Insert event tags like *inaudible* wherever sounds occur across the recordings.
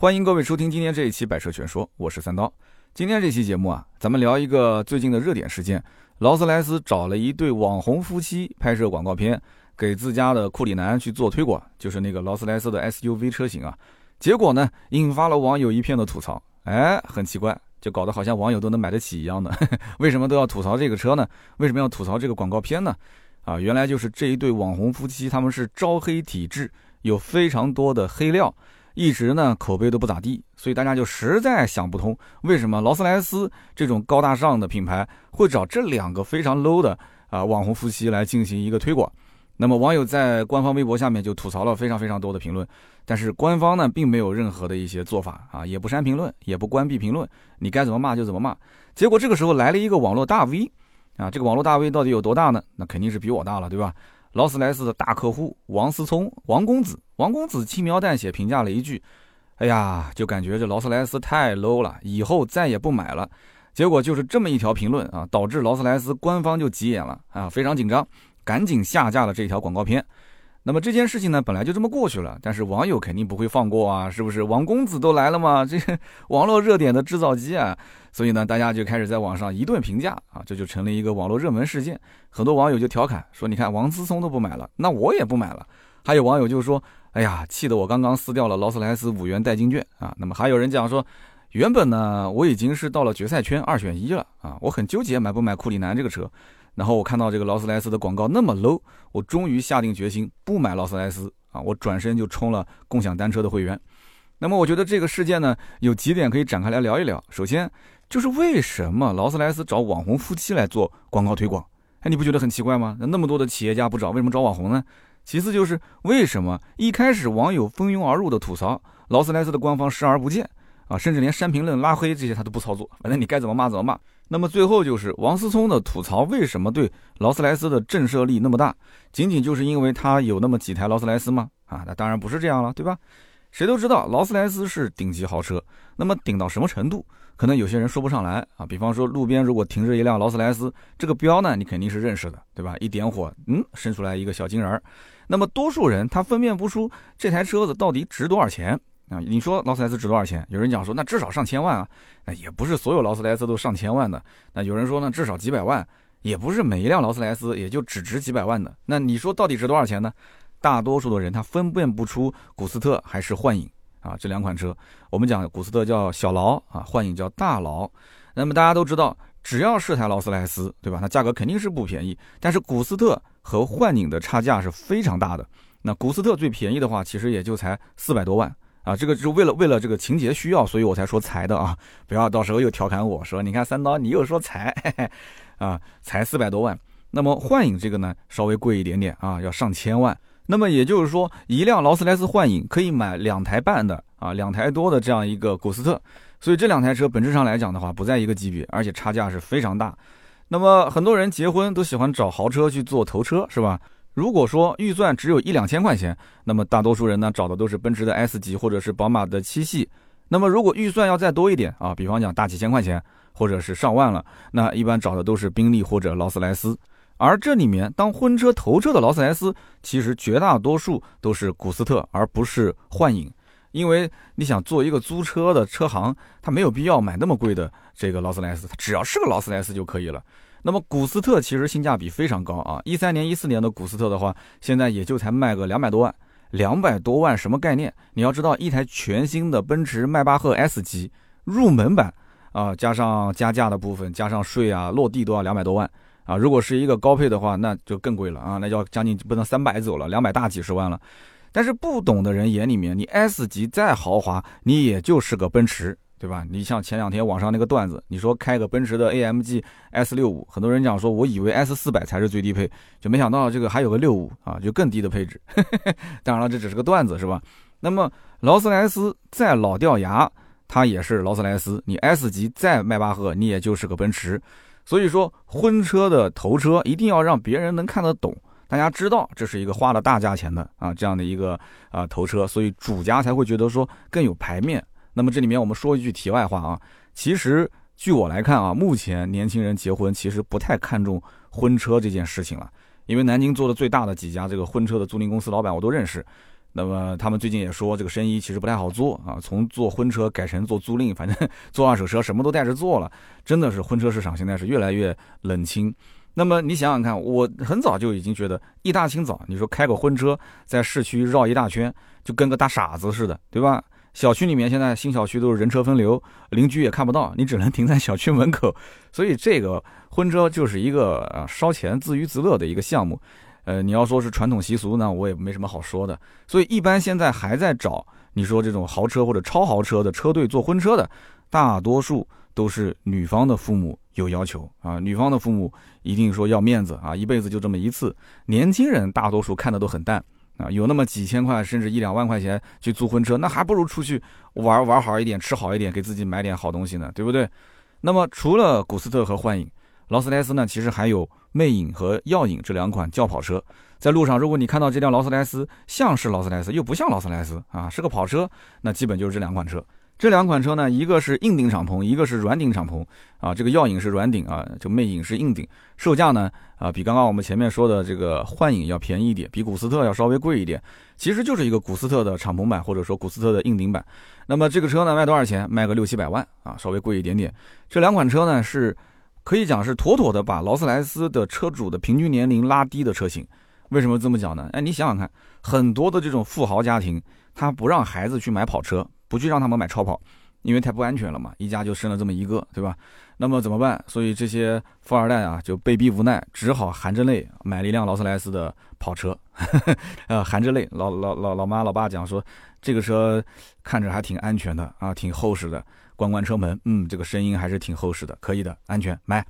欢迎各位收听今天这一期《百车全说》，我是三刀。今天这期节目啊，咱们聊一个最近的热点事件：劳斯莱斯找了一对网红夫妻拍摄广告片，给自家的库里南去做推广，就是那个劳斯莱斯的 SUV 车型啊。结果呢，引发了网友一片的吐槽。哎，很奇怪，就搞得好像网友都能买得起一样的。*laughs* 为什么都要吐槽这个车呢？为什么要吐槽这个广告片呢？啊，原来就是这一对网红夫妻，他们是招黑体质，有非常多的黑料。一直呢口碑都不咋地，所以大家就实在想不通，为什么劳斯莱斯这种高大上的品牌会找这两个非常 low 的啊网红夫妻来进行一个推广？那么网友在官方微博下面就吐槽了非常非常多的评论，但是官方呢并没有任何的一些做法啊，也不删评论，也不关闭评论，你该怎么骂就怎么骂。结果这个时候来了一个网络大 V，啊，这个网络大 V 到底有多大呢？那肯定是比我大了，对吧？劳斯莱斯的大客户王思聪，王公子，王公子轻描淡写评价了一句：“哎呀，就感觉这劳斯莱斯太 low 了，以后再也不买了。”结果就是这么一条评论啊，导致劳斯莱斯官方就急眼了啊，非常紧张，赶紧下架了这条广告片。那么这件事情呢，本来就这么过去了，但是网友肯定不会放过啊，是不是？王公子都来了嘛，这 *laughs* 网络热点的制造机啊，所以呢，大家就开始在网上一顿评价啊，这就成了一个网络热门事件。很多网友就调侃说：“你看王思聪都不买了，那我也不买了。”还有网友就说：“哎呀，气得我刚刚撕掉了劳斯莱斯五元代金券啊。”那么还有人讲说：“原本呢，我已经是到了决赛圈二选一了啊，我很纠结买不买库里南这个车。”然后我看到这个劳斯莱斯的广告那么 low，我终于下定决心不买劳斯莱斯啊！我转身就充了共享单车的会员。那么我觉得这个事件呢，有几点可以展开来聊一聊。首先就是为什么劳斯莱斯找网红夫妻来做广告推广？哎，你不觉得很奇怪吗？那么多的企业家不找，为什么找网红呢？其次就是为什么一开始网友蜂拥而入的吐槽劳斯莱斯的官方视而不见啊，甚至连删评论、拉黑这些他都不操作，反正你该怎么骂怎么骂。那么最后就是王思聪的吐槽，为什么对劳斯莱斯的震慑力那么大？仅仅就是因为他有那么几台劳斯莱斯吗？啊，那当然不是这样了，对吧？谁都知道劳斯莱斯是顶级豪车，那么顶到什么程度，可能有些人说不上来啊。比方说路边如果停着一辆劳斯莱斯，这个标呢你肯定是认识的，对吧？一点火，嗯，伸出来一个小金人儿。那么多数人他分辨不出这台车子到底值多少钱。啊，你说劳斯莱斯值多少钱？有人讲说，那至少上千万啊。那也不是所有劳斯莱斯都上千万的。那有人说呢，至少几百万，也不是每一辆劳斯莱斯也就只值几百万的。那你说到底值多少钱呢？大多数的人他分辨不出古斯特还是幻影啊这两款车。我们讲古斯特叫小劳啊，幻影叫大劳。那么大家都知道，只要是台劳斯莱斯，对吧？那价格肯定是不便宜。但是古斯特和幻影的差价是非常大的。那古斯特最便宜的话，其实也就才四百多万。啊，这个是为了为了这个情节需要，所以我才说才的啊，不要到时候又调侃我说，你看三刀你又说才，啊，才四百多万。那么幻影这个呢，稍微贵一点点啊，要上千万。那么也就是说，一辆劳斯莱斯幻影可以买两台半的啊，两台多的这样一个古斯特。所以这两台车本质上来讲的话，不在一个级别，而且差价是非常大。那么很多人结婚都喜欢找豪车去做头车，是吧？如果说预算只有一两千块钱，那么大多数人呢找的都是奔驰的 S 级或者是宝马的七系。那么如果预算要再多一点啊，比方讲大几千块钱或者是上万了，那一般找的都是宾利或者劳斯莱斯。而这里面当婚车头车的劳斯莱斯，其实绝大多数都是古斯特，而不是幻影。因为你想做一个租车的车行，他没有必要买那么贵的这个劳斯莱斯，他只要是个劳斯莱斯就可以了。那么古斯特其实性价比非常高啊，一三年、一四年的古斯特的话，现在也就才卖个两百多万，两百多万什么概念？你要知道，一台全新的奔驰迈巴赫 S 级入门版啊，加上加价的部分，加上税啊，落地都要两百多万啊。如果是一个高配的话，那就更贵了啊，那要将近不能三百走了，两百大几十万了。但是不懂的人眼里面，你 S 级再豪华，你也就是个奔驰。对吧？你像前两天网上那个段子，你说开个奔驰的 AMG S 六五，很多人讲说，我以为 S 四百才是最低配，就没想到这个还有个六五啊，就更低的配置。*laughs* 当然了，这只是个段子，是吧？那么劳斯莱斯再老掉牙，它也是劳斯莱斯。你 S 级再迈巴赫，你也就是个奔驰。所以说，婚车的头车一定要让别人能看得懂，大家知道这是一个花了大价钱的啊这样的一个啊头车，所以主家才会觉得说更有排面。那么这里面我们说一句题外话啊，其实据我来看啊，目前年轻人结婚其实不太看重婚车这件事情了，因为南京做的最大的几家这个婚车的租赁公司老板我都认识，那么他们最近也说这个生意其实不太好做啊，从做婚车改成做租赁，反正 *laughs* 做二手车什么都带着做了，真的是婚车市场现在是越来越冷清。那么你想想看，我很早就已经觉得一大清早，你说开个婚车在市区绕一大圈，就跟个大傻子似的，对吧？小区里面现在新小区都是人车分流，邻居也看不到，你只能停在小区门口。所以这个婚车就是一个啊烧钱自娱自乐的一个项目。呃，你要说是传统习俗呢，我也没什么好说的。所以一般现在还在找你说这种豪车或者超豪车的车队做婚车的，大多数都是女方的父母有要求啊，女方的父母一定说要面子啊，一辈子就这么一次。年轻人大多数看的都很淡。啊，有那么几千块，甚至一两万块钱去租婚车，那还不如出去玩玩好一点，吃好一点，给自己买点好东西呢，对不对？那么除了古斯特和幻影，劳斯莱斯呢，其实还有魅影和耀影这两款轿跑车。在路上，如果你看到这辆劳斯莱斯像是劳斯莱斯，又不像劳斯莱斯啊，是个跑车，那基本就是这两款车。这两款车呢，一个是硬顶敞篷，一个是软顶敞篷啊。这个耀影是软顶啊，就魅影是硬顶。售价呢啊，比刚刚我们前面说的这个幻影要便宜一点，比古斯特要稍微贵一点。其实就是一个古斯特的敞篷版，或者说古斯特的硬顶版。那么这个车呢，卖多少钱？卖个六七百万啊，稍微贵一点点。这两款车呢，是可以讲是妥妥的把劳斯莱斯的车主的平均年龄拉低的车型。为什么这么讲呢？哎，你想想看，很多的这种富豪家庭，他不让孩子去买跑车。不去让他们买超跑，因为太不安全了嘛。一家就生了这么一个，对吧？那么怎么办？所以这些富二代啊，就被逼无奈，只好含着泪买了一辆劳斯莱斯的跑车。*laughs* 呃，含着泪，老老老老妈老爸讲说，这个车看着还挺安全的啊，挺厚实的。关关车门，嗯，这个声音还是挺厚实的，可以的，安全，买。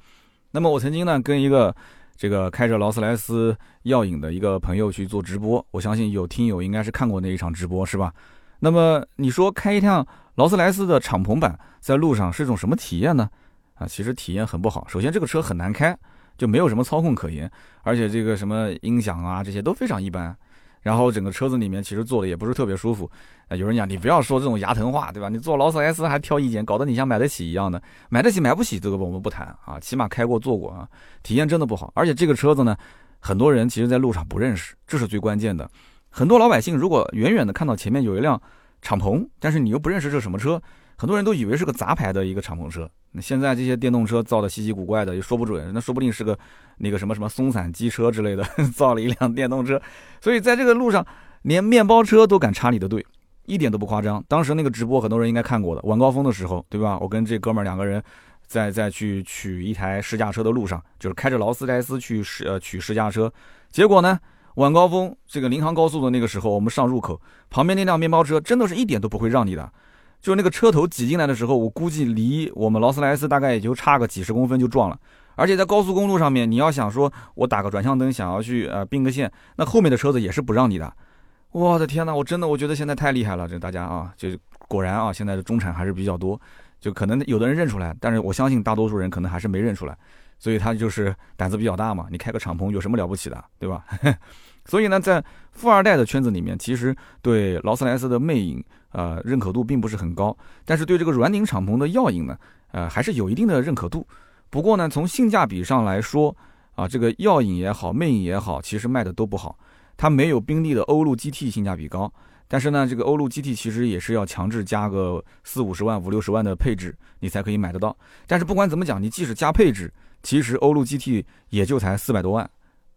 那么我曾经呢，跟一个这个开着劳斯莱斯耀影的一个朋友去做直播，我相信有听友应该是看过那一场直播，是吧？那么你说开一辆劳斯莱斯的敞篷版在路上是一种什么体验呢？啊，其实体验很不好。首先这个车很难开，就没有什么操控可言，而且这个什么音响啊这些都非常一般。然后整个车子里面其实坐的也不是特别舒服。啊，有人讲你不要说这种牙疼话，对吧？你坐劳斯莱斯还挑意见，搞得你像买得起一样的。买得起买不起这个我们不谈啊，起码开过坐过啊，体验真的不好。而且这个车子呢，很多人其实在路上不认识，这是最关键的。很多老百姓如果远远的看到前面有一辆敞篷，但是你又不认识这是什么车，很多人都以为是个杂牌的一个敞篷车。那现在这些电动车造的稀奇古怪的，也说不准，那说不定是个那个什么什么松散机车之类的，*laughs* 造了一辆电动车。所以在这个路上，连面包车都敢插你的队，一点都不夸张。当时那个直播很多人应该看过的，晚高峰的时候，对吧？我跟这哥们儿两个人在在去取一台试驾车的路上，就是开着劳斯莱斯去试呃取试驾车，结果呢？晚高峰，这个临杭高速的那个时候，我们上入口旁边那辆面包车真的是一点都不会让你的，就那个车头挤进来的时候，我估计离我们劳斯莱斯大概也就差个几十公分就撞了。而且在高速公路上面，你要想说我打个转向灯，想要去呃并个线，那后面的车子也是不让你的。我的天呐，我真的我觉得现在太厉害了，这大家啊，就果然啊，现在的中产还是比较多，就可能有的人认出来，但是我相信大多数人可能还是没认出来。所以他就是胆子比较大嘛，你开个敞篷有什么了不起的，对吧？*laughs* 所以呢，在富二代的圈子里面，其实对劳斯莱斯的魅影，呃，认可度并不是很高，但是对这个软顶敞篷的耀影呢，呃，还是有一定的认可度。不过呢，从性价比上来说，啊，这个耀影也好，魅影也好，其实卖的都不好。它没有宾利的欧陆 GT 性价比高，但是呢，这个欧陆 GT 其实也是要强制加个四五十万、五六十万的配置，你才可以买得到。但是不管怎么讲，你即使加配置，其实欧陆 GT 也就才四百多万，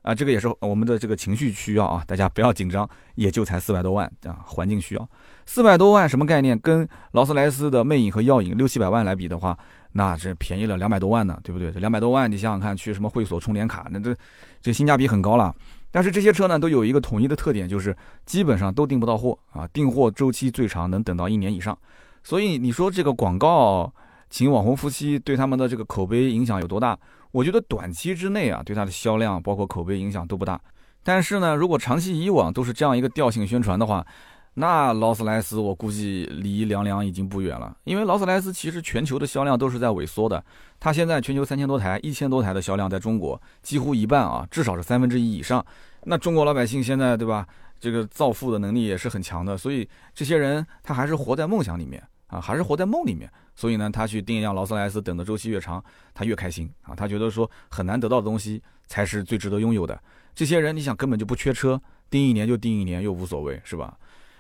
啊，这个也是我们的这个情绪需要啊，大家不要紧张，也就才四百多万啊，环境需要四百多万什么概念？跟劳斯莱斯的魅影和耀影六七百万来比的话，那这便宜了两百多万呢，对不对？这两百多万，你想想看，去什么会所充点卡，那这这性价比很高了。但是这些车呢，都有一个统一的特点，就是基本上都订不到货啊，订货周期最长能等到一年以上。所以你说这个广告。请网红夫妻对他们的这个口碑影响有多大？我觉得短期之内啊，对它的销量包括口碑影响都不大。但是呢，如果长期以往都是这样一个调性宣传的话，那劳斯莱斯我估计离凉凉已经不远了。因为劳斯莱斯其实全球的销量都是在萎缩的，它现在全球三千多台、一千多台的销量，在中国几乎一半啊，至少是三分之一以上。那中国老百姓现在对吧？这个造富的能力也是很强的，所以这些人他还是活在梦想里面。啊，还是活在梦里面，所以呢，他去订一辆劳斯莱斯，等的周期越长，他越开心啊。他觉得说很难得到的东西才是最值得拥有的。这些人，你想根本就不缺车，订一年就订一年，又无所谓，是吧？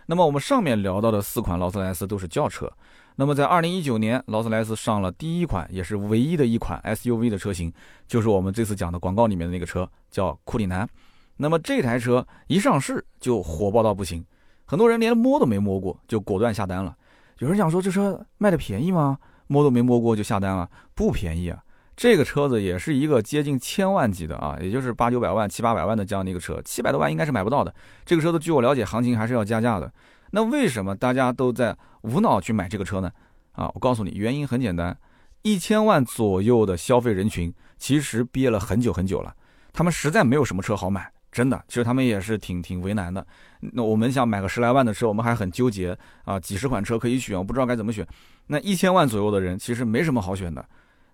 那么我们上面聊到的四款劳斯莱斯都是轿车。那么在二零一九年，劳斯莱斯上了第一款，也是唯一的一款 SUV 的车型，就是我们这次讲的广告里面的那个车，叫库里南。那么这台车一上市就火爆到不行，很多人连摸都没摸过就果断下单了。有人想说这车卖的便宜吗？摸都没摸过就下单了，不便宜啊！这个车子也是一个接近千万级的啊，也就是八九百万、七八百万的这样的一个车，七百多万应该是买不到的。这个车子据我了解，行情还是要加价的。那为什么大家都在无脑去买这个车呢？啊，我告诉你，原因很简单，一千万左右的消费人群其实憋了很久很久了，他们实在没有什么车好买，真的，其实他们也是挺挺为难的。那我们想买个十来万的车，我们还很纠结啊，几十款车可以选，我不知道该怎么选。那一千万左右的人其实没什么好选的，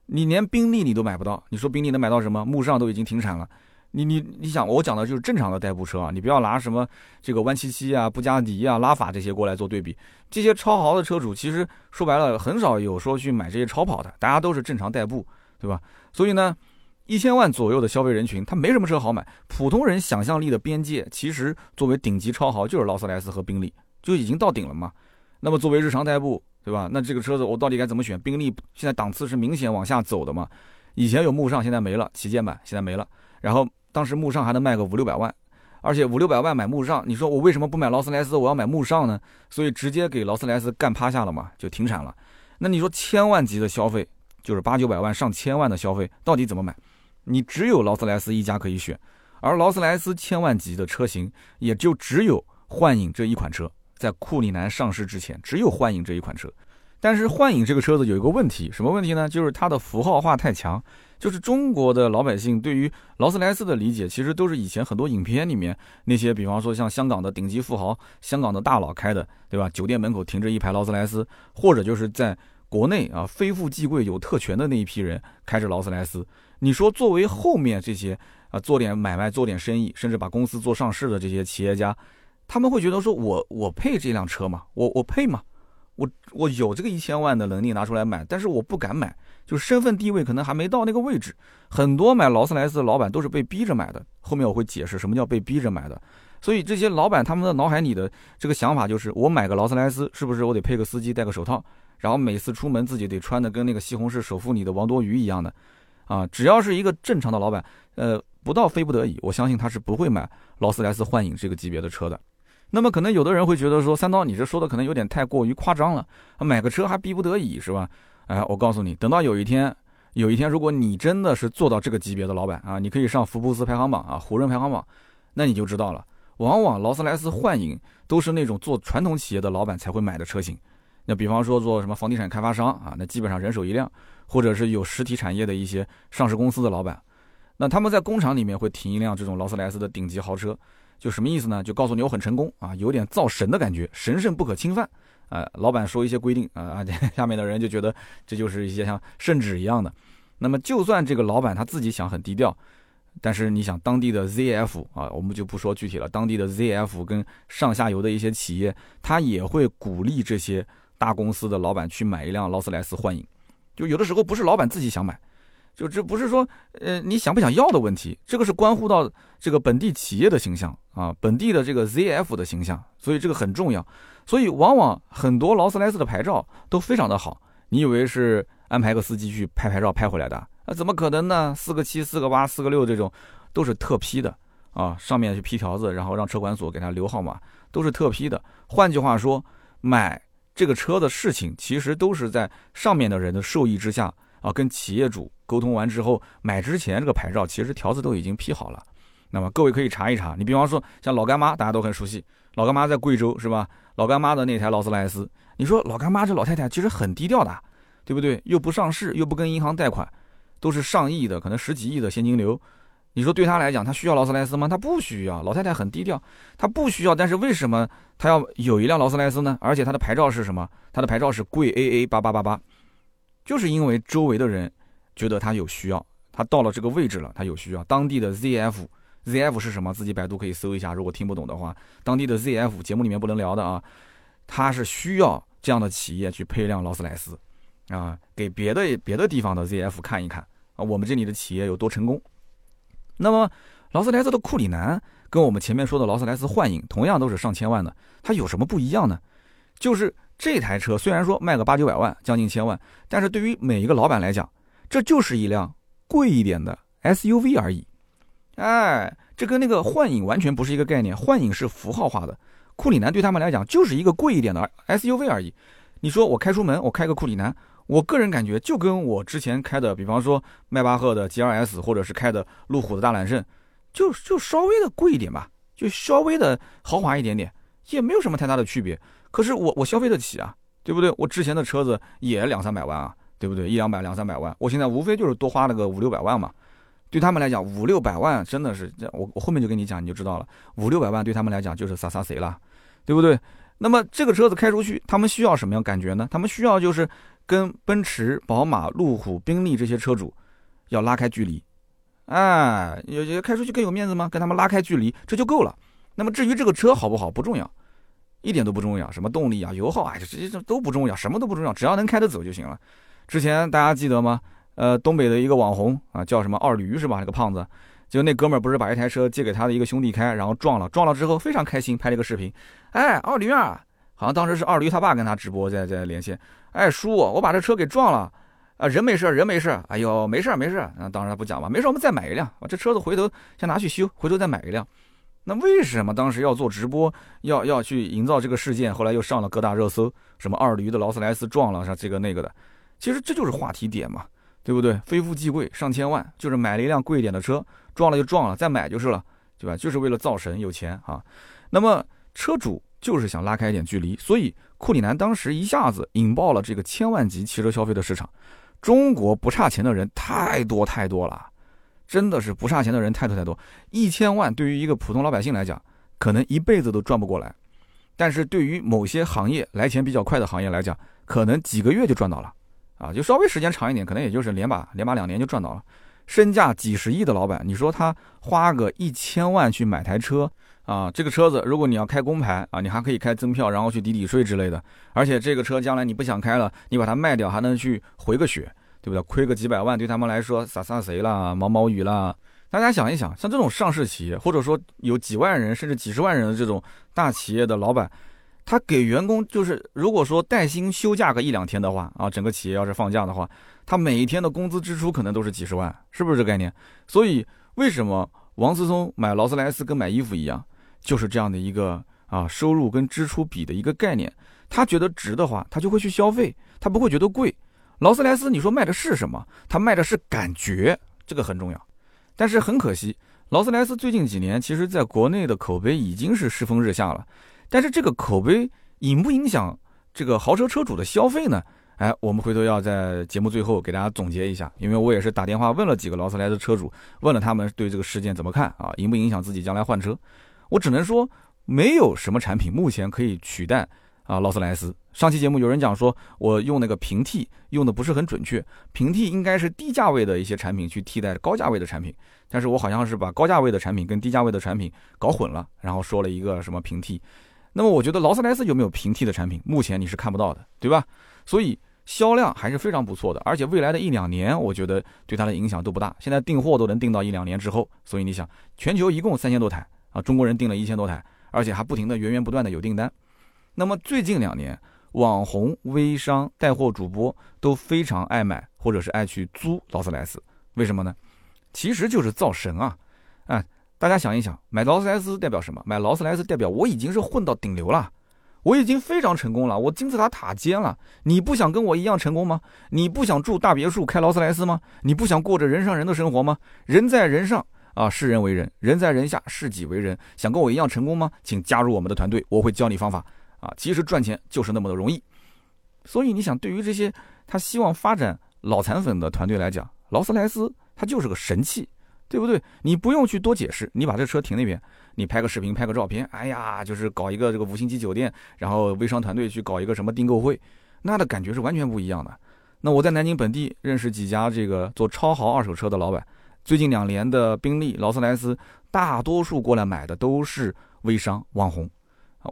你连宾利你都买不到，你说宾利能买到什么？慕尚都已经停产了。你你你想，我讲的就是正常的代步车啊，你不要拿什么这个弯七七啊、布加迪啊、拉法这些过来做对比。这些超豪的车主，其实说白了，很少有说去买这些超跑的，大家都是正常代步，对吧？所以呢，一千万左右的消费人群，他没什么车好买。普通人想象力的边界，其实作为顶级超豪，就是劳斯莱斯和宾利，就已经到顶了嘛。那么作为日常代步，对吧？那这个车子我到底该怎么选？宾利现在档次是明显往下走的嘛？以前有慕尚，现在没了；旗舰版现在没了，然后。当时慕尚还能卖个五六百万，而且五六百万买慕尚，你说我为什么不买劳斯莱斯，我要买慕尚呢？所以直接给劳斯莱斯干趴下了嘛，就停产了。那你说千万级的消费，就是八九百万上千万的消费，到底怎么买？你只有劳斯莱斯一家可以选，而劳斯莱斯千万级的车型也就只有幻影这一款车，在库里南上市之前，只有幻影这一款车。但是幻影这个车子有一个问题，什么问题呢？就是它的符号化太强。就是中国的老百姓对于劳斯莱斯的理解，其实都是以前很多影片里面那些，比方说像香港的顶级富豪、香港的大佬开的，对吧？酒店门口停着一排劳斯莱斯，或者就是在国内啊，非富即贵有特权的那一批人开着劳斯莱斯。你说作为后面这些啊，做点买卖、做点生意，甚至把公司做上市的这些企业家，他们会觉得说，我我配这辆车吗？我我配吗？我我有这个一千万的能力拿出来买，但是我不敢买。就是身份地位可能还没到那个位置，很多买劳斯莱斯的老板都是被逼着买的。后面我会解释什么叫被逼着买的。所以这些老板他们的脑海里的这个想法就是：我买个劳斯莱斯，是不是我得配个司机，戴个手套，然后每次出门自己得穿的跟那个西红柿首富里的王多鱼一样的？啊，只要是一个正常的老板，呃，不到非不得已，我相信他是不会买劳斯莱斯幻影这个级别的车的。那么可能有的人会觉得说，三刀你这说的可能有点太过于夸张了，买个车还逼不得已是吧？哎，我告诉你，等到有一天，有一天，如果你真的是做到这个级别的老板啊，你可以上福布斯排行榜啊，胡润排行榜，那你就知道了。往往劳斯莱斯幻影都是那种做传统企业的老板才会买的车型。那比方说做什么房地产开发商啊，那基本上人手一辆，或者是有实体产业的一些上市公司的老板，那他们在工厂里面会停一辆这种劳斯莱斯的顶级豪车，就什么意思呢？就告诉你我很成功啊，有点造神的感觉，神圣不可侵犯。啊，老板说一些规定啊啊，*laughs* 下面的人就觉得这就是一些像圣旨一样的。那么，就算这个老板他自己想很低调，但是你想当地的 ZF 啊，我们就不说具体了，当地的 ZF 跟上下游的一些企业，他也会鼓励这些大公司的老板去买一辆劳斯莱斯幻影。就有的时候不是老板自己想买，就这不是说呃你想不想要的问题，这个是关乎到这个本地企业的形象啊，本地的这个 ZF 的形象，所以这个很重要。所以，往往很多劳斯莱斯的牌照都非常的好。你以为是安排个司机去拍牌照拍回来的？啊，怎么可能呢？四个七、四个八、四个六这种，都是特批的啊。上面去批条子，然后让车管所给他留号码，都是特批的。换句话说，买这个车的事情，其实都是在上面的人的授意之下啊，跟企业主沟通完之后，买之前这个牌照其实条子都已经批好了。那么各位可以查一查。你比方说像老干妈，大家都很熟悉。老干妈在贵州是吧？老干妈的那台劳斯莱斯，你说老干妈这老太太其实很低调的，对不对？又不上市，又不跟银行贷款，都是上亿的，可能十几亿的现金流。你说对他来讲，他需要劳斯莱斯吗？他不需要。老太太很低调，他不需要。但是为什么他要有一辆劳斯莱斯呢？而且他的牌照是什么？他的牌照是贵 AA 八八八八，就是因为周围的人觉得他有需要，他到了这个位置了，他有需要。当地的 ZF。ZF 是什么？自己百度可以搜一下。如果听不懂的话，当地的 ZF 节目里面不能聊的啊，他是需要这样的企业去配一辆劳斯莱斯啊，给别的别的地方的 ZF 看一看啊，我们这里的企业有多成功。那么劳斯莱斯的库里南跟我们前面说的劳斯莱斯幻影同样都是上千万的，它有什么不一样呢？就是这台车虽然说卖个八九百万，将近千万，但是对于每一个老板来讲，这就是一辆贵一点的 SUV 而已。哎，这跟那个幻影完全不是一个概念，幻影是符号化的，库里南对他们来讲就是一个贵一点的 SUV 而已。你说我开出门，我开个库里南，我个人感觉就跟我之前开的，比方说迈巴赫的 GLS，或者是开的路虎的大揽胜，就就稍微的贵一点吧，就稍微的豪华一点点，也没有什么太大的区别。可是我我消费得起啊，对不对？我之前的车子也两三百万啊，对不对？一两百两三百万，我现在无非就是多花了个五六百万嘛。对他们来讲，五六百万真的是这，我我后面就跟你讲，你就知道了。五六百万对他们来讲就是洒洒谁了，对不对？那么这个车子开出去，他们需要什么样感觉呢？他们需要就是跟奔驰、宝马、路虎、宾利这些车主要拉开距离，哎，有有开出去更有面子吗？跟他们拉开距离，这就够了。那么至于这个车好不好，不重要，一点都不重要。什么动力啊、油耗啊，这这这都不重要，什么都不重要，只要能开得走就行了。之前大家记得吗？呃，东北的一个网红啊，叫什么二驴是吧？那个胖子，就那哥们儿不是把一台车借给他的一个兄弟开，然后撞了，撞了之后非常开心，拍了一个视频。哎，二驴啊，好像当时是二驴他爸跟他直播在在连线。哎，叔，我把这车给撞了，啊，人没事，人没事。哎呦，没事没事。啊，当然他不讲吧，没事，我们再买一辆。这车子回头先拿去修，回头再买一辆。那为什么当时要做直播，要要去营造这个事件？后来又上了各大热搜，什么二驴的劳斯莱斯撞了，啥这个那个的。其实这就是话题点嘛。对不对？非富即贵，上千万就是买了一辆贵一点的车，撞了就撞了，再买就是了，对吧？就是为了造神有钱啊。那么车主就是想拉开一点距离，所以库里南当时一下子引爆了这个千万级汽车消费的市场。中国不差钱的人太多太多了，真的是不差钱的人太多太多。一千万对于一个普通老百姓来讲，可能一辈子都赚不过来，但是对于某些行业来钱比较快的行业来讲，可能几个月就赚到了。啊，就稍微时间长一点，可能也就是连把连把两年就赚到了。身价几十亿的老板，你说他花个一千万去买台车啊？这个车子如果你要开公牌啊，你还可以开增票，然后去抵抵税之类的。而且这个车将来你不想开了，你把它卖掉还能去回个血，对不对？亏个几百万对他们来说洒洒谁啦，毛毛雨啦。大家想一想，像这种上市企业，或者说有几万人甚至几十万人的这种大企业的老板。他给员工就是，如果说带薪休假个一两天的话啊，整个企业要是放假的话，他每一天的工资支出可能都是几十万，是不是这概念？所以为什么王思聪买劳斯莱斯跟买衣服一样，就是这样的一个啊收入跟支出比的一个概念？他觉得值的话，他就会去消费，他不会觉得贵。劳斯莱斯你说卖的是什么？他卖的是感觉，这个很重要。但是很可惜，劳斯莱斯最近几年其实在国内的口碑已经是世风日下了。但是这个口碑影不影响这个豪车车主的消费呢？哎，我们回头要在节目最后给大家总结一下，因为我也是打电话问了几个劳斯莱斯车主，问了他们对这个事件怎么看啊，影不影响自己将来换车？我只能说，没有什么产品目前可以取代啊劳斯莱斯。上期节目有人讲说我用那个平替用的不是很准确，平替应该是低价位的一些产品去替代高价位的产品。但是我好像是把高价位的产品跟低价位的产品搞混了，然后说了一个什么平替。那么我觉得劳斯莱斯有没有平替的产品？目前你是看不到的，对吧？所以销量还是非常不错的，而且未来的一两年，我觉得对它的影响都不大。现在订货都能订到一两年之后，所以你想，全球一共三千多台啊，中国人订了一千多台，而且还不停的源源不断的有订单。那么最近两年，网红、微商、带货主播都非常爱买或者是爱去租劳斯莱斯，为什么呢？其实就是造神啊，啊。大家想一想，买劳斯莱斯代表什么？买劳斯莱斯代表我已经是混到顶流了，我已经非常成功了，我金字塔塔尖了。你不想跟我一样成功吗？你不想住大别墅开劳斯莱斯吗？你不想过着人上人的生活吗？人在人上啊，是人为人；人在人下，是己为人。想跟我一样成功吗？请加入我们的团队，我会教你方法啊。其实赚钱就是那么的容易。所以你想，对于这些他希望发展脑残粉的团队来讲，劳斯莱斯它就是个神器。对不对？你不用去多解释，你把这车停那边，你拍个视频，拍个照片，哎呀，就是搞一个这个五星级酒店，然后微商团队去搞一个什么订购会，那的感觉是完全不一样的。那我在南京本地认识几家这个做超豪二手车的老板，最近两年的宾利、劳斯莱斯，大多数过来买的都是微商网红。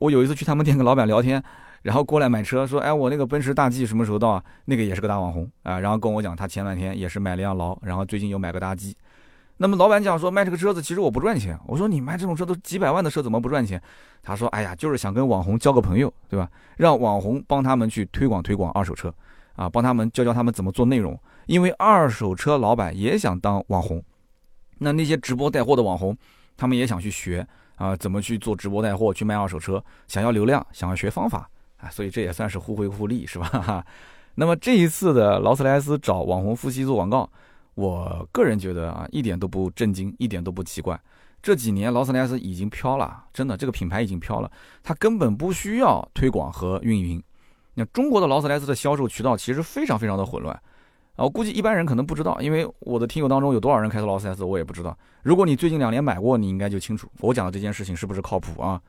我有一次去他们店跟老板聊天，然后过来买车，说，哎，我那个奔驰大 G 什么时候到啊？那个也是个大网红啊，然后跟我讲，他前两天也是买了辆劳，然后最近又买个大 G。那么老板讲说卖这个车子其实我不赚钱。我说你卖这种车都几百万的车怎么不赚钱？他说哎呀，就是想跟网红交个朋友，对吧？让网红帮他们去推广推广二手车，啊，帮他们教教他们怎么做内容。因为二手车老板也想当网红，那那些直播带货的网红，他们也想去学啊，怎么去做直播带货，去卖二手车，想要流量，想要学方法啊，所以这也算是互惠互利，是吧？哈 *laughs* 那么这一次的劳斯莱斯找网红夫妻做广告。我个人觉得啊，一点都不震惊，一点都不奇怪。这几年劳斯莱斯已经飘了，真的，这个品牌已经飘了，它根本不需要推广和运营。那中国的劳斯莱斯的销售渠道其实非常非常的混乱我估计一般人可能不知道，因为我的听友当中有多少人开的劳斯莱斯，我也不知道。如果你最近两年买过，你应该就清楚我讲的这件事情是不是靠谱啊？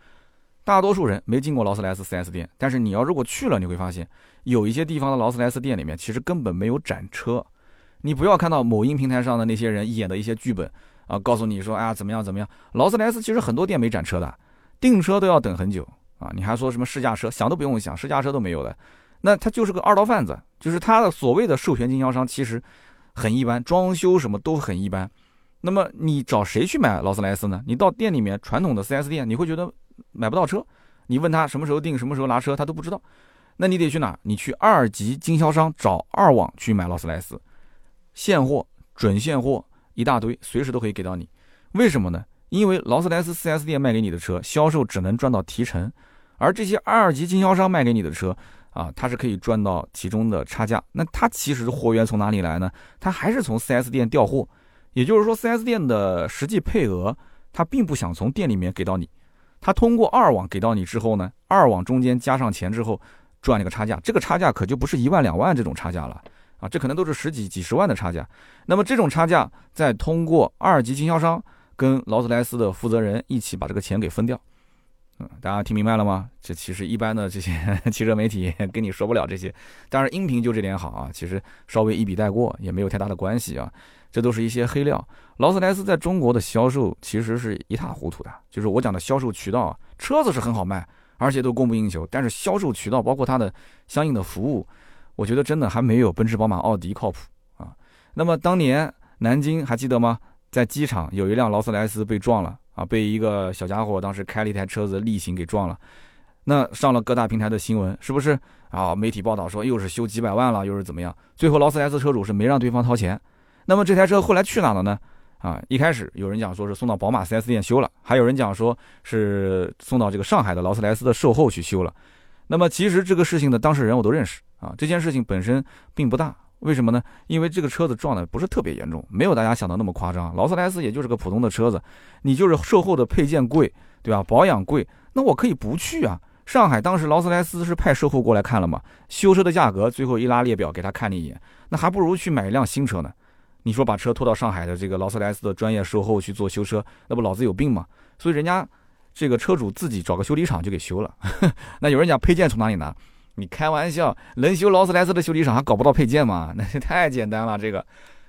大多数人没进过劳斯莱斯 4S 店，但是你要如果去了，你会发现有一些地方的劳斯莱斯店里面其实根本没有展车。你不要看到某音平台上的那些人演的一些剧本啊，告诉你说，哎怎么样怎么样？劳斯莱斯其实很多店没展车的，订车都要等很久啊！你还说什么试驾车？想都不用想，试驾车都没有的。那他就是个二道贩子，就是他的所谓的授权经销商其实很一般，装修什么都很一般。那么你找谁去买劳斯莱斯呢？你到店里面传统的 4S 店，你会觉得买不到车。你问他什么时候订，什么时候拿车，他都不知道。那你得去哪？你去二级经销商找二网去买劳斯莱斯。现货、准现货一大堆，随时都可以给到你。为什么呢？因为劳斯莱斯 4S 店卖给你的车，销售只能赚到提成，而这些二级经销商卖给你的车，啊，它是可以赚到其中的差价。那它其实货源从哪里来呢？它还是从 4S 店调货。也就是说，4S 店的实际配额，它并不想从店里面给到你，它通过二网给到你之后呢，二网中间加上钱之后，赚了个差价。这个差价可就不是一万两万这种差价了。啊，这可能都是十几几十万的差价，那么这种差价再通过二级经销商跟劳斯莱斯的负责人一起把这个钱给分掉，嗯，大家听明白了吗？这其实一般的这些 *laughs* 汽车媒体跟你说不了这些，当然音频就这点好啊，其实稍微一笔带过也没有太大的关系啊，这都是一些黑料。劳斯莱斯在中国的销售其实是一塌糊涂的，就是我讲的销售渠道啊，车子是很好卖，而且都供不应求，但是销售渠道包括它的相应的服务。我觉得真的还没有奔驰、宝马、奥迪靠谱啊。那么当年南京还记得吗？在机场有一辆劳斯莱斯被撞了啊，被一个小家伙当时开了一台车子逆行给撞了。那上了各大平台的新闻，是不是啊？媒体报道说又是修几百万了，又是怎么样？最后劳斯莱斯车主是没让对方掏钱。那么这台车后来去哪了呢？啊，一开始有人讲说是送到宝马 4S 店修了，还有人讲说是送到这个上海的劳斯莱斯的售后去修了。那么其实这个事情的当事人我都认识。啊，这件事情本身并不大，为什么呢？因为这个车子撞的不是特别严重，没有大家想的那么夸张。劳斯莱斯也就是个普通的车子，你就是售后的配件贵，对吧？保养贵，那我可以不去啊。上海当时劳斯莱斯是派售后过来看了嘛？修车的价格最后一拉列表给他看了一眼，那还不如去买一辆新车呢。你说把车拖到上海的这个劳斯莱斯的专业售后去做修车，那不脑子有病吗？所以人家这个车主自己找个修理厂就给修了。*laughs* 那有人讲配件从哪里拿？你开玩笑，能修劳斯莱斯的修理厂还搞不到配件吗？那也太简单了，这个。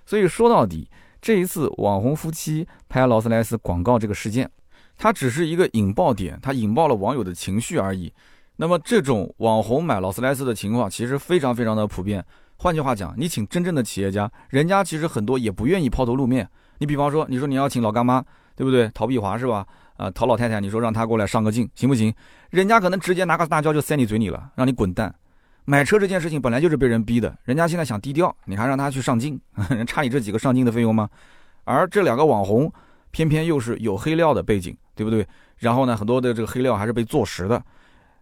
所以说到底，这一次网红夫妻拍劳斯莱斯广告这个事件，它只是一个引爆点，它引爆了网友的情绪而已。那么这种网红买劳斯莱斯的情况其实非常非常的普遍。换句话讲，你请真正的企业家，人家其实很多也不愿意抛头露面。你比方说，你说你要请老干妈，对不对？陶碧华是吧？啊，陶老太太，你说让她过来上个镜行不行？人家可能直接拿个大胶就塞你嘴里了，让你滚蛋。买车这件事情本来就是被人逼的，人家现在想低调，你还让他去上镜，*laughs* 人差你这几个上镜的费用吗？而这两个网红偏偏又是有黑料的背景，对不对？然后呢，很多的这个黑料还是被坐实的。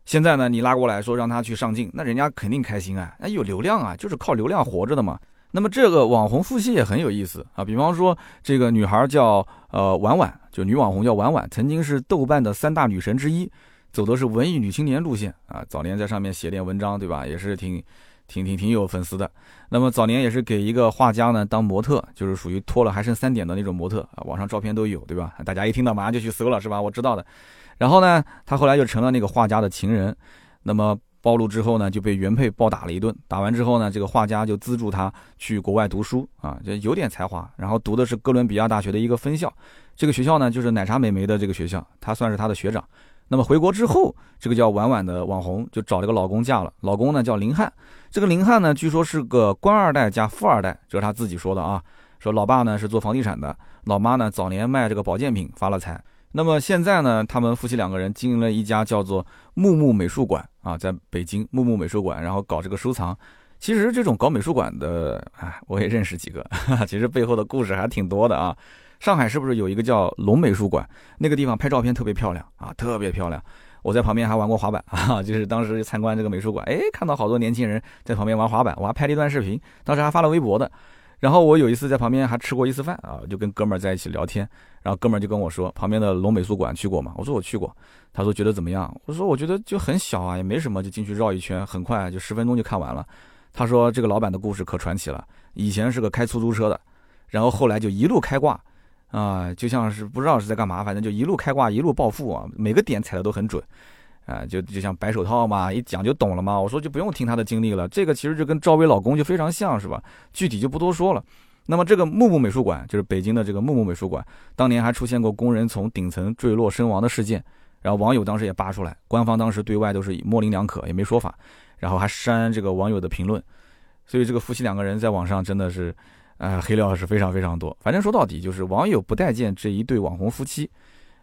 现在呢，你拉过来说让他去上镜，那人家肯定开心啊，那有流量啊，就是靠流量活着的嘛。那么这个网红夫妻也很有意思啊，比方说这个女孩叫呃婉婉，就女网红叫婉婉，曾经是豆瓣的三大女神之一，走的是文艺女青年路线啊。早年在上面写点文章，对吧？也是挺挺挺挺有粉丝的。那么早年也是给一个画家呢当模特，就是属于脱了还剩三点的那种模特啊，网上照片都有，对吧？大家一听到马上就去搜了，是吧？我知道的。然后呢，她后来就成了那个画家的情人。那么。暴露之后呢，就被原配暴打了一顿。打完之后呢，这个画家就资助他去国外读书啊，就有点才华。然后读的是哥伦比亚大学的一个分校，这个学校呢就是奶茶美眉的这个学校，他算是他的学长。那么回国之后，这个叫婉婉的网红就找了个老公嫁了，老公呢叫林汉。这个林汉呢，据说是个官二代加富二代，这是他自己说的啊。说老爸呢是做房地产的，老妈呢早年卖这个保健品发了财。那么现在呢，他们夫妻两个人经营了一家叫做木木美术馆啊，在北京木木美术馆，然后搞这个收藏。其实这种搞美术馆的，哎，我也认识几个，*laughs* 其实背后的故事还挺多的啊。上海是不是有一个叫龙美术馆？那个地方拍照片特别漂亮啊，特别漂亮。我在旁边还玩过滑板 *laughs* 啊，就是当时参观这个美术馆，哎，看到好多年轻人在旁边玩滑板，我还拍了一段视频，当时还发了微博的。然后我有一次在旁边还吃过一次饭啊，就跟哥们儿在一起聊天，然后哥们儿就跟我说，旁边的龙美术馆去过吗？我说我去过，他说觉得怎么样？我说我觉得就很小啊，也没什么，就进去绕一圈，很快就十分钟就看完了。他说这个老板的故事可传奇了，以前是个开出租车的，然后后来就一路开挂，啊，就像是不知道是在干嘛，反正就一路开挂，一路暴富啊，每个点踩的都很准。啊，就就像白手套嘛，一讲就懂了嘛。我说就不用听他的经历了，这个其实就跟赵薇老公就非常像是吧？具体就不多说了。那么这个木木美术馆，就是北京的这个木木美术馆，当年还出现过工人从顶层坠落身亡的事件，然后网友当时也扒出来，官方当时对外都是模棱两可，也没说法，然后还删这个网友的评论，所以这个夫妻两个人在网上真的是，呃，黑料是非常非常多。反正说到底就是网友不待见这一对网红夫妻。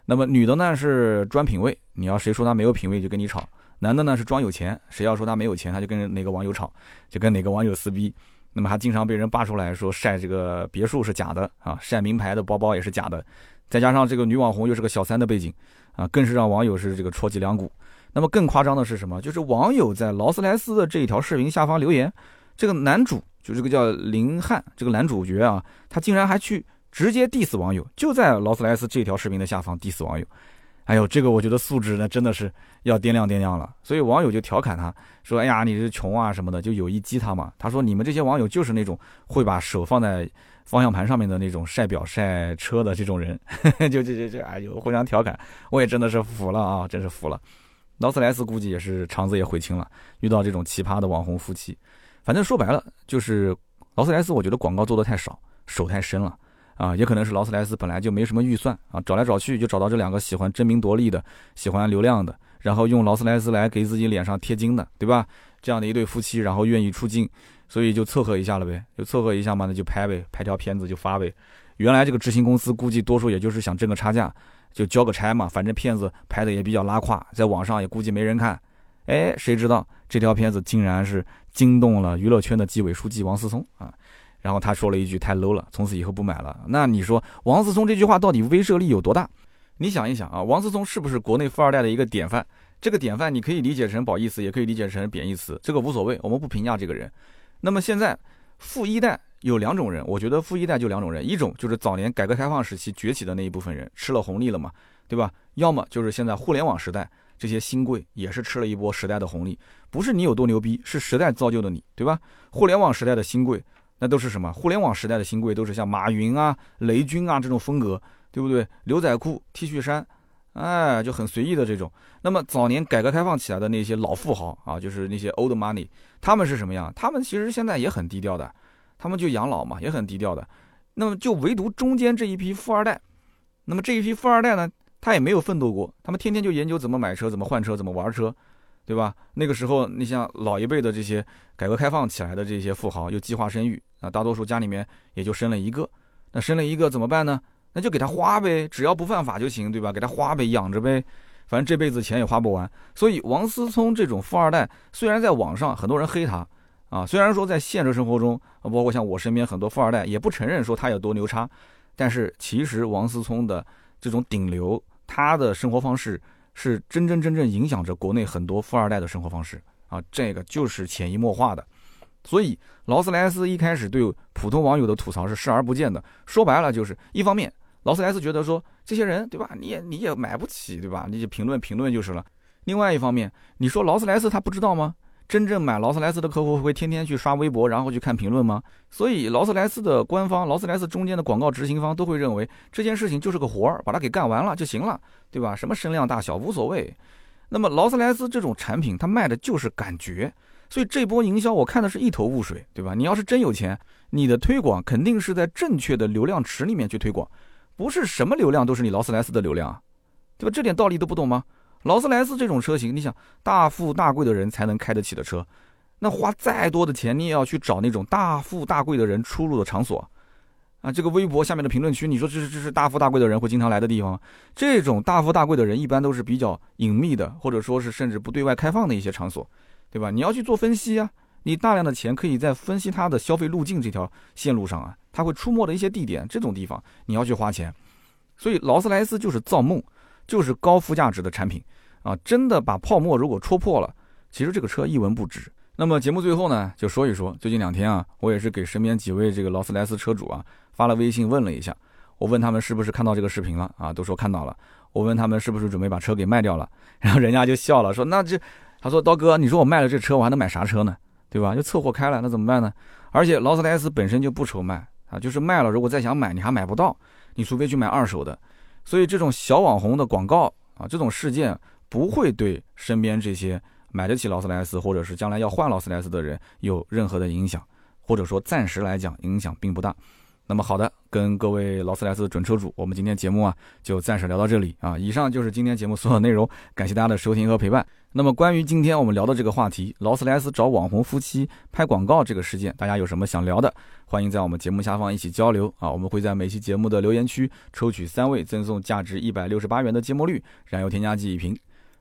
那么女的呢是专品位，你要谁说她没有品位就跟你吵；男的呢是装有钱，谁要说他没有钱，他就跟哪个网友吵，就跟哪个网友撕逼。那么还经常被人扒出来说晒这个别墅是假的啊，晒名牌的包包也是假的。再加上这个女网红又是个小三的背景啊，更是让网友是这个戳脊梁骨。那么更夸张的是什么？就是网友在劳斯莱斯的这一条视频下方留言，这个男主就这个叫林汉这个男主角啊，他竟然还去。直接 diss 网友，就在劳斯莱斯这条视频的下方 diss 网友，哎呦，这个我觉得素质呢真的是要掂量掂量了。所以网友就调侃他说：“哎呀，你是穷啊什么的，就有意激他嘛。”他说：“你们这些网友就是那种会把手放在方向盘上面的那种晒表晒车的这种人。” *laughs* 就就就就，哎呦，互相调侃，我也真的是服了啊，真是服了。劳斯莱斯估计也是肠子也悔青了，遇到这种奇葩的网红夫妻。反正说白了，就是劳斯莱斯，我觉得广告做的太少，手太深了。啊，也可能是劳斯莱斯本来就没什么预算啊，找来找去就找到这两个喜欢争名夺利的、喜欢流量的，然后用劳斯莱斯来给自己脸上贴金的，对吧？这样的一对夫妻，然后愿意出镜，所以就凑合一下了呗，就凑合一下嘛，那就拍呗，拍条片子就发呗。原来这个执行公司估计多数也就是想挣个差价，就交个差嘛，反正片子拍的也比较拉胯，在网上也估计没人看。哎，谁知道这条片子竟然是惊动了娱乐圈的纪委书记王思聪啊！然后他说了一句太 low 了，从此以后不买了。那你说王思聪这句话到底威慑力有多大？你想一想啊，王思聪是不是国内富二代的一个典范？这个典范你可以理解成褒义词，也可以理解成贬义词，这个无所谓，我们不评价这个人。那么现在富一代有两种人，我觉得富一代就两种人，一种就是早年改革开放时期崛起的那一部分人，吃了红利了嘛，对吧？要么就是现在互联网时代这些新贵也是吃了一波时代的红利，不是你有多牛逼，是时代造就的你，对吧？互联网时代的新贵。那都是什么？互联网时代的新贵都是像马云啊、雷军啊这种风格，对不对？牛仔裤、T 恤衫，哎，就很随意的这种。那么早年改革开放起来的那些老富豪啊，就是那些 old money，他们是什么样？他们其实现在也很低调的，他们就养老嘛，也很低调的。那么就唯独中间这一批富二代，那么这一批富二代呢，他也没有奋斗过，他们天天就研究怎么买车、怎么换车、怎么玩车。对吧？那个时候，你像老一辈的这些改革开放起来的这些富豪，又计划生育啊，大多数家里面也就生了一个。那生了一个怎么办呢？那就给他花呗，只要不犯法就行，对吧？给他花呗，养着呗，反正这辈子钱也花不完。所以王思聪这种富二代，虽然在网上很多人黑他啊，虽然说在现实生活中，包括像我身边很多富二代也不承认说他有多牛叉，但是其实王思聪的这种顶流，他的生活方式。是真真正正影响着国内很多富二代的生活方式啊，这个就是潜移默化的。所以劳斯莱斯一开始对普通网友的吐槽是视而不见的。说白了就是，一方面劳斯莱斯觉得说这些人对吧，你也你也买不起对吧，你就评论评论就是了。另外一方面，你说劳斯莱斯他不知道吗？真正买劳斯莱斯的客户会天天去刷微博，然后去看评论吗？所以劳斯莱斯的官方、劳斯莱斯中间的广告执行方都会认为这件事情就是个活儿，把它给干完了就行了，对吧？什么声量大小无所谓。那么劳斯莱斯这种产品，它卖的就是感觉，所以这波营销我看的是一头雾水，对吧？你要是真有钱，你的推广肯定是在正确的流量池里面去推广，不是什么流量都是你劳斯莱斯的流量，对吧？这点道理都不懂吗？劳斯莱斯这种车型，你想大富大贵的人才能开得起的车，那花再多的钱，你也要去找那种大富大贵的人出入的场所，啊，这个微博下面的评论区，你说这是这是大富大贵的人会经常来的地方？这种大富大贵的人一般都是比较隐秘的，或者说是甚至不对外开放的一些场所，对吧？你要去做分析啊，你大量的钱可以在分析他的消费路径这条线路上啊，他会出没的一些地点，这种地方你要去花钱。所以劳斯莱斯就是造梦，就是高附加值的产品啊！真的把泡沫如果戳破了，其实这个车一文不值。那么节目最后呢，就说一说最近两天啊，我也是给身边几位这个劳斯莱斯车主啊。发了微信问了一下，我问他们是不是看到这个视频了啊？都说看到了。我问他们是不是准备把车给卖掉了，*laughs* 然后人家就笑了，说那这，他说刀哥，你说我卖了这车，我还能买啥车呢？对吧？就凑合开了，那怎么办呢？而且劳斯莱斯本身就不愁卖啊，就是卖了，如果再想买，你还买不到，你除非去买二手的。所以这种小网红的广告啊，这种事件不会对身边这些买得起劳斯莱斯或者是将来要换劳斯莱斯的人有任何的影响，或者说暂时来讲影响并不大。那么好的，跟各位劳斯莱斯准车主，我们今天节目啊就暂时聊到这里啊。以上就是今天节目所有内容，感谢大家的收听和陪伴。那么关于今天我们聊的这个话题，劳斯莱斯找网红夫妻拍广告这个事件，大家有什么想聊的，欢迎在我们节目下方一起交流啊。我们会在每期节目的留言区抽取三位，赠送价值一百六十八元的芥末绿燃油添加剂一瓶。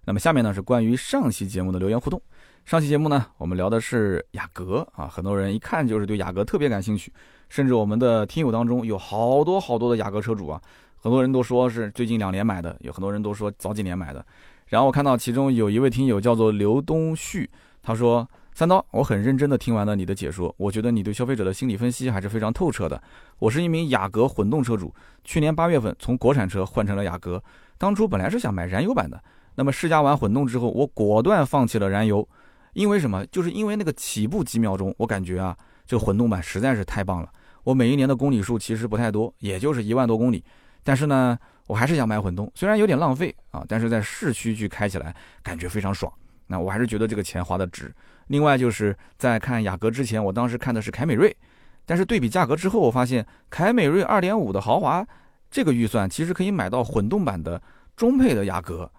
那么下面呢是关于上期节目的留言互动。上期节目呢，我们聊的是雅阁啊，很多人一看就是对雅阁特别感兴趣。甚至我们的听友当中有好多好多的雅阁车主啊，很多人都说是最近两年买的，有很多人都说早几年买的。然后我看到其中有一位听友叫做刘东旭，他说：“三刀，我很认真的听完了你的解说，我觉得你对消费者的心理分析还是非常透彻的。我是一名雅阁混动车主，去年八月份从国产车换成了雅阁，当初本来是想买燃油版的，那么试驾完混动之后，我果断放弃了燃油，因为什么？就是因为那个起步几秒钟，我感觉啊，这个混动版实在是太棒了。”我每一年的公里数其实不太多，也就是一万多公里，但是呢，我还是想买混动，虽然有点浪费啊，但是在市区去开起来感觉非常爽。那我还是觉得这个钱花的值。另外就是在看雅阁之前，我当时看的是凯美瑞，但是对比价格之后，我发现凯美瑞2.5的豪华这个预算其实可以买到混动版的中配的雅阁，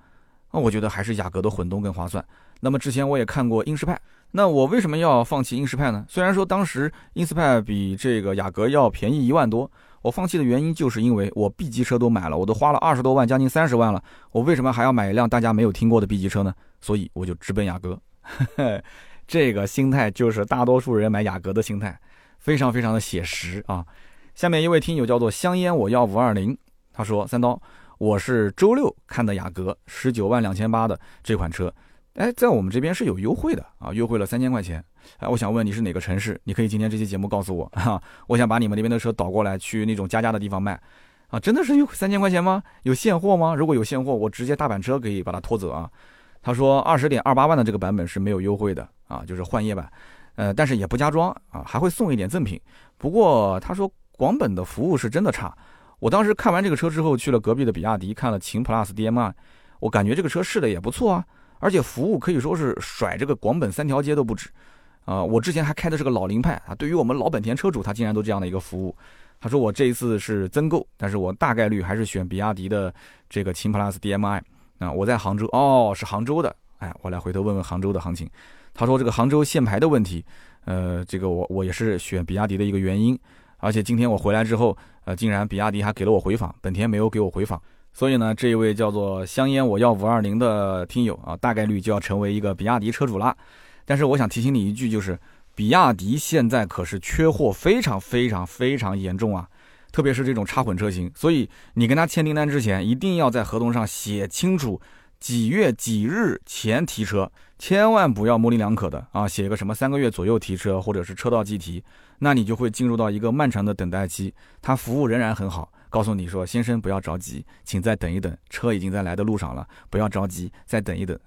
那我觉得还是雅阁的混动更划算。那么之前我也看过英仕派。那我为什么要放弃英仕派呢？虽然说当时英仕派比这个雅阁要便宜一万多，我放弃的原因就是因为我 B 级车都买了，我都花了二十多万，将近三十万了，我为什么还要买一辆大家没有听过的 B 级车呢？所以我就直奔雅阁。*laughs* 这个心态就是大多数人买雅阁的心态，非常非常的写实啊。下面一位听友叫做香烟我要五二零，他说三刀，我是周六看的雅阁，十九万两千八的这款车。哎，在我们这边是有优惠的啊，优惠了三千块钱。哎，我想问你是哪个城市？你可以今天这期节目告诉我哈。*laughs* 我想把你们那边的车倒过来去那种加价的地方卖，啊，真的是优惠三千块钱吗？有现货吗？如果有现货，我直接大板车可以把它拖走啊。他说二十点二八万的这个版本是没有优惠的啊，就是换页版，呃，但是也不加装啊，还会送一点赠品。不过他说广本的服务是真的差。我当时看完这个车之后，去了隔壁的比亚迪看了秦 PLUS DM-i，我感觉这个车试的也不错啊。而且服务可以说是甩这个广本三条街都不止，啊，我之前还开的是个老凌派啊，对于我们老本田车主，他竟然都这样的一个服务。他说我这一次是增购，但是我大概率还是选比亚迪的这个秦 PLUS DM-i 啊。我在杭州，哦，是杭州的，哎，我来回头问问杭州的行情。他说这个杭州限牌的问题，呃，这个我我也是选比亚迪的一个原因。而且今天我回来之后，呃，竟然比亚迪还给了我回访，本田没有给我回访。所以呢，这一位叫做香烟我要五二零的听友啊，大概率就要成为一个比亚迪车主啦。但是我想提醒你一句，就是比亚迪现在可是缺货非常非常非常严重啊，特别是这种插混车型。所以你跟他签订单之前，一定要在合同上写清楚几月几日前提车，千万不要模棱两可的啊，写个什么三个月左右提车，或者是车到即提，那你就会进入到一个漫长的等待期。他服务仍然很好。告诉你说，先生不要着急，请再等一等，车已经在来的路上了，不要着急，再等一等。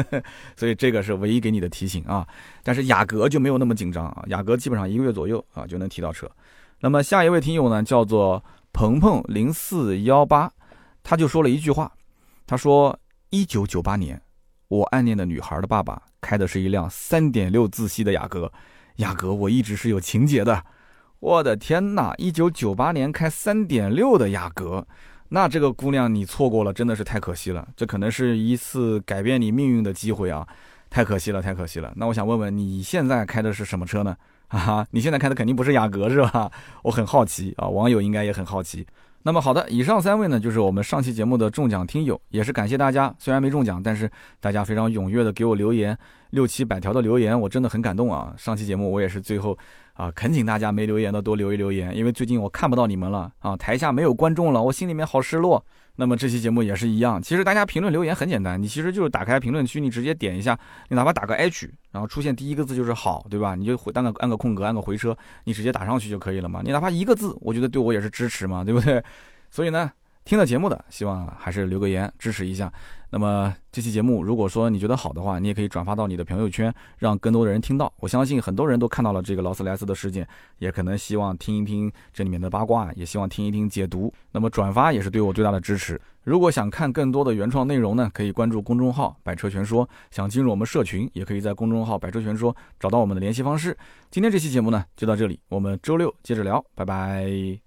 *laughs* 所以这个是唯一给你的提醒啊。但是雅阁就没有那么紧张啊，雅阁基本上一个月左右啊就能提到车。那么下一位听友呢，叫做鹏鹏零四幺八，他就说了一句话，他说：一九九八年，我暗恋的女孩的爸爸开的是一辆三点六自吸的雅阁，雅阁我一直是有情节的。我的天呐！一九九八年开三点六的雅阁，那这个姑娘你错过了，真的是太可惜了。这可能是一次改变你命运的机会啊！太可惜了，太可惜了。那我想问问你，现在开的是什么车呢？*laughs* 哈哈，你现在开的肯定不是雅阁是吧？我很好奇啊，网友应该也很好奇。那么好的，以上三位呢，就是我们上期节目的中奖听友，也是感谢大家。虽然没中奖，但是大家非常踊跃的给我留言，六七百条的留言，我真的很感动啊。上期节目我也是最后啊，恳请大家没留言的多留一留言，因为最近我看不到你们了啊，台下没有观众了，我心里面好失落。那么这期节目也是一样，其实大家评论留言很简单，你其实就是打开评论区，你直接点一下，你哪怕打个 H，然后出现第一个字就是好，对吧？你就回按个按个空格，按个回车，你直接打上去就可以了嘛。你哪怕一个字，我觉得对我也是支持嘛，对不对？所以呢。听了节目的，希望还是留个言支持一下。那么这期节目，如果说你觉得好的话，你也可以转发到你的朋友圈，让更多的人听到。我相信很多人都看到了这个劳斯莱斯的事件，也可能希望听一听这里面的八卦，也希望听一听解读。那么转发也是对我最大的支持。如果想看更多的原创内容呢，可以关注公众号“百车全说”。想进入我们社群，也可以在公众号“百车全说”找到我们的联系方式。今天这期节目呢，就到这里，我们周六接着聊，拜拜。